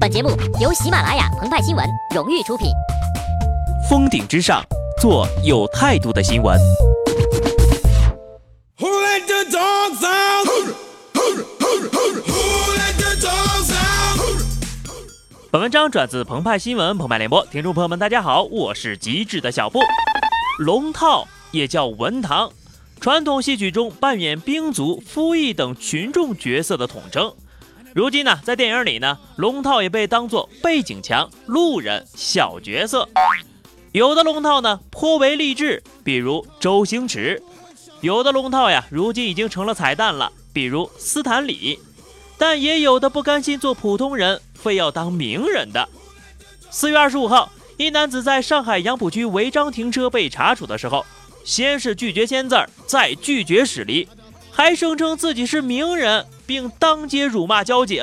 本节目由喜马拉雅澎湃新闻荣誉出品。峰顶之上，做有态度的新闻。本文章转自澎湃新闻澎湃联播，听众朋友们，大家好，我是机智的小布。龙套也叫文堂，传统戏曲中扮演兵卒、夫役等群众角色的统称。如今呢，在电影里呢，龙套也被当作背景墙、路人、小角色。有的龙套呢颇为励志，比如周星驰；有的龙套呀，如今已经成了彩蛋了，比如斯坦李。但也有的不甘心做普通人，非要当名人的。四月二十五号，一男子在上海杨浦区违章停车被查处的时候，先是拒绝签字，再拒绝驶离，还声称自己是名人。并当街辱骂交警：“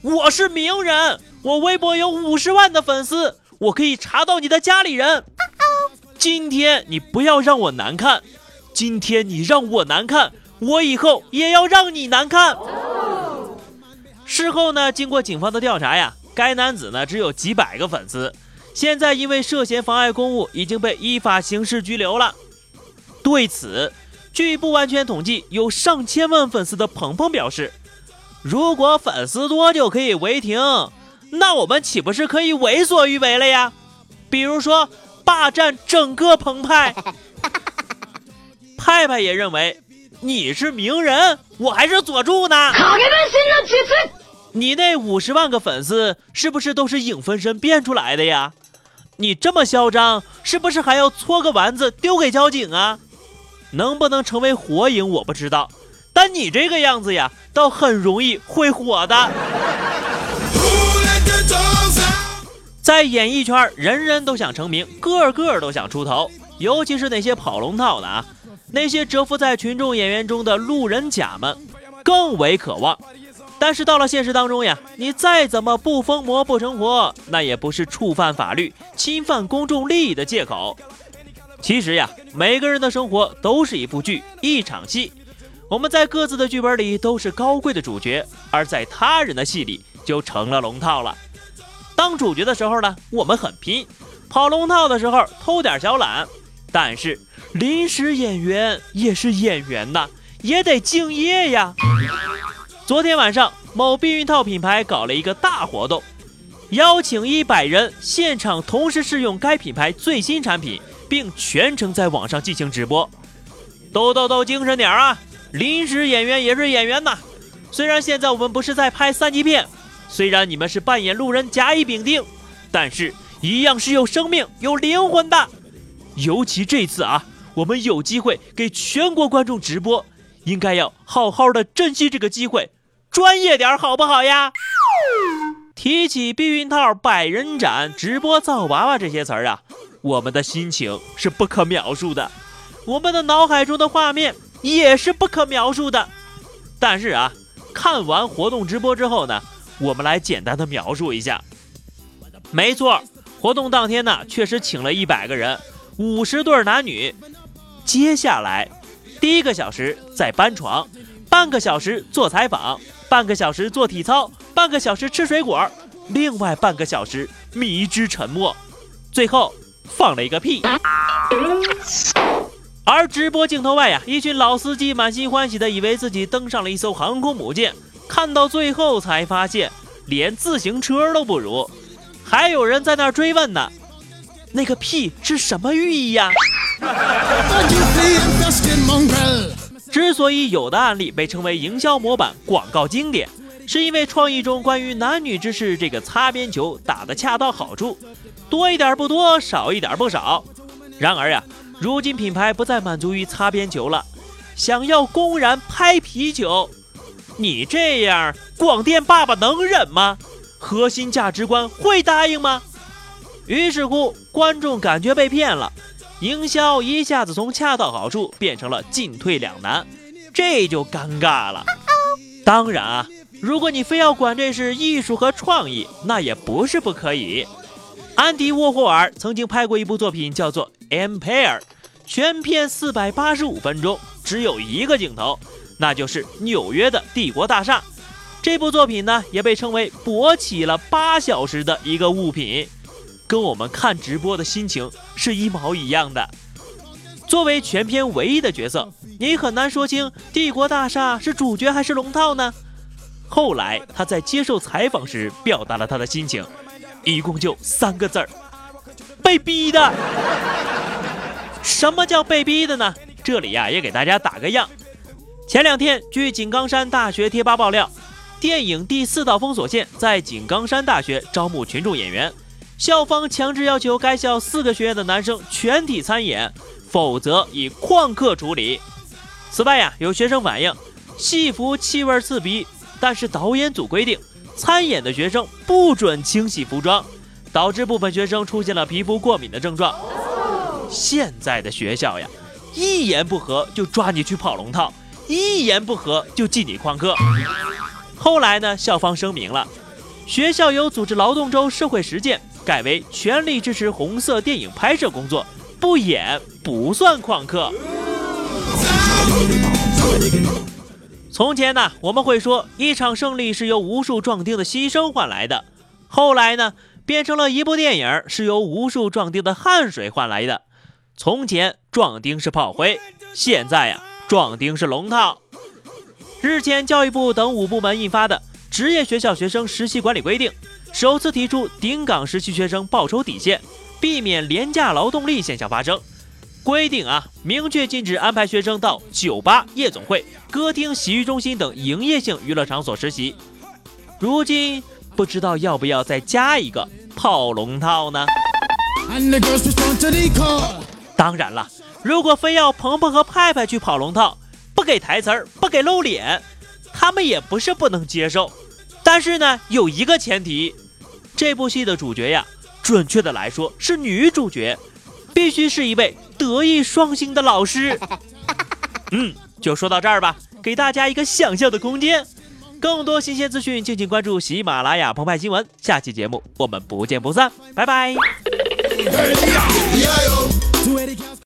我是名人，我微博有五十万的粉丝，我可以查到你的家里人。今天你不要让我难看，今天你让我难看，我以后也要让你难看。”事后呢，经过警方的调查呀，该男子呢只有几百个粉丝，现在因为涉嫌妨碍公务，已经被依法刑事拘留了。对此。据不完全统计，有上千万粉丝的鹏鹏表示：“如果粉丝多就可以违停，那我们岂不是可以为所欲为了呀？比如说霸占整个澎湃。”派派也认为：“你是名人，我还是佐助呢。”你那五十万个粉丝是不是都是影分身变出来的呀？你这么嚣张，是不是还要搓个丸子丢给交警啊？能不能成为火影我不知道，但你这个样子呀，倒很容易会火的。在演艺圈，人人都想成名，个个都想出头，尤其是那些跑龙套的啊，那些蛰伏在群众演员中的路人甲们，更为渴望。但是到了现实当中呀，你再怎么不疯魔不成活，那也不是触犯法律、侵犯公众利益的借口。其实呀，每个人的生活都是一部剧，一场戏。我们在各自的剧本里都是高贵的主角，而在他人的戏里就成了龙套了。当主角的时候呢，我们很拼；跑龙套的时候偷点小懒。但是临时演员也是演员呐，也得敬业呀。昨天晚上，某避孕套品牌搞了一个大活动，邀请一百人现场同时试用该品牌最新产品。并全程在网上进行直播，都都都精神点啊！临时演员也是演员呐。虽然现在我们不是在拍三级片，虽然你们是扮演路人甲乙丙丁，但是一样是有生命、有灵魂的。尤其这次啊，我们有机会给全国观众直播，应该要好好的珍惜这个机会，专业点好不好呀？提起避孕套、百人斩、直播造娃娃这些词儿啊。我们的心情是不可描述的，我们的脑海中的画面也是不可描述的。但是啊，看完活动直播之后呢，我们来简单的描述一下。没错，活动当天呢，确实请了一百个人，五十对男女。接下来，第一个小时在搬床，半个小时做采访，半个小时做体操，半个小时吃水果，另外半个小时迷之沉默，最后。放了一个屁，而直播镜头外呀，一群老司机满心欢喜的以为自己登上了一艘航空母舰，看到最后才发现连自行车都不如，还有人在那追问呢，那个屁是什么寓意呀？之所以有的案例被称为营销模板、广告经典，是因为创意中关于男女之事这个擦边球打得恰到好处。多一点不多，少一点不少。然而呀，如今品牌不再满足于擦边球了，想要公然拍啤酒，你这样广电爸爸能忍吗？核心价值观会答应吗？于是乎，观众感觉被骗了，营销一下子从恰到好处变成了进退两难，这就尴尬了。当然啊，如果你非要管这是艺术和创意，那也不是不可以。安迪沃霍尔曾经拍过一部作品，叫做《Empire》，全片四百八十五分钟，只有一个镜头，那就是纽约的帝国大厦。这部作品呢，也被称为勃起了八小时的一个物品，跟我们看直播的心情是一毛一样的。作为全片唯一的角色，你很难说清帝国大厦是主角还是龙套呢。后来他在接受采访时表达了他的心情，一共就三个字儿：被逼的。什么叫被逼的呢？这里呀也给大家打个样。前两天，据井冈山大学贴吧爆料，电影《第四道封锁线》在井冈山大学招募群众演员，校方强制要求该校四个学院的男生全体参演。否则以旷课处理。此外呀，有学生反映戏服气味刺鼻，但是导演组规定参演的学生不准清洗服装，导致部分学生出现了皮肤过敏的症状。现在的学校呀，一言不合就抓你去跑龙套，一言不合就记你旷课。后来呢，校方声明了，学校由组织劳动周社会实践改为全力支持红色电影拍摄工作。不演不算旷课。从前呢，我们会说一场胜利是由无数壮丁的牺牲换来的。后来呢，变成了一部电影是由无数壮丁的汗水换来的。从前壮丁是炮灰，现在呀，壮丁是龙套。日前，教育部等五部门印发的《职业学校学生实习管理规定》，首次提出顶岗实习学生报酬底线。避免廉价劳动力现象发生。规定啊，明确禁止安排学生到酒吧、夜总会、歌厅、洗浴中心等营业性娱乐场所实习。如今不知道要不要再加一个跑龙套呢？当然了，如果非要鹏鹏和派派去跑龙套，不给台词儿，不给露脸，他们也不是不能接受。但是呢，有一个前提，这部戏的主角呀。准确的来说，是女主角，必须是一位德艺双馨的老师。嗯，就说到这儿吧，给大家一个想象的空间。更多新鲜资讯，敬请关注喜马拉雅澎湃新闻。下期节目我们不见不散，拜拜。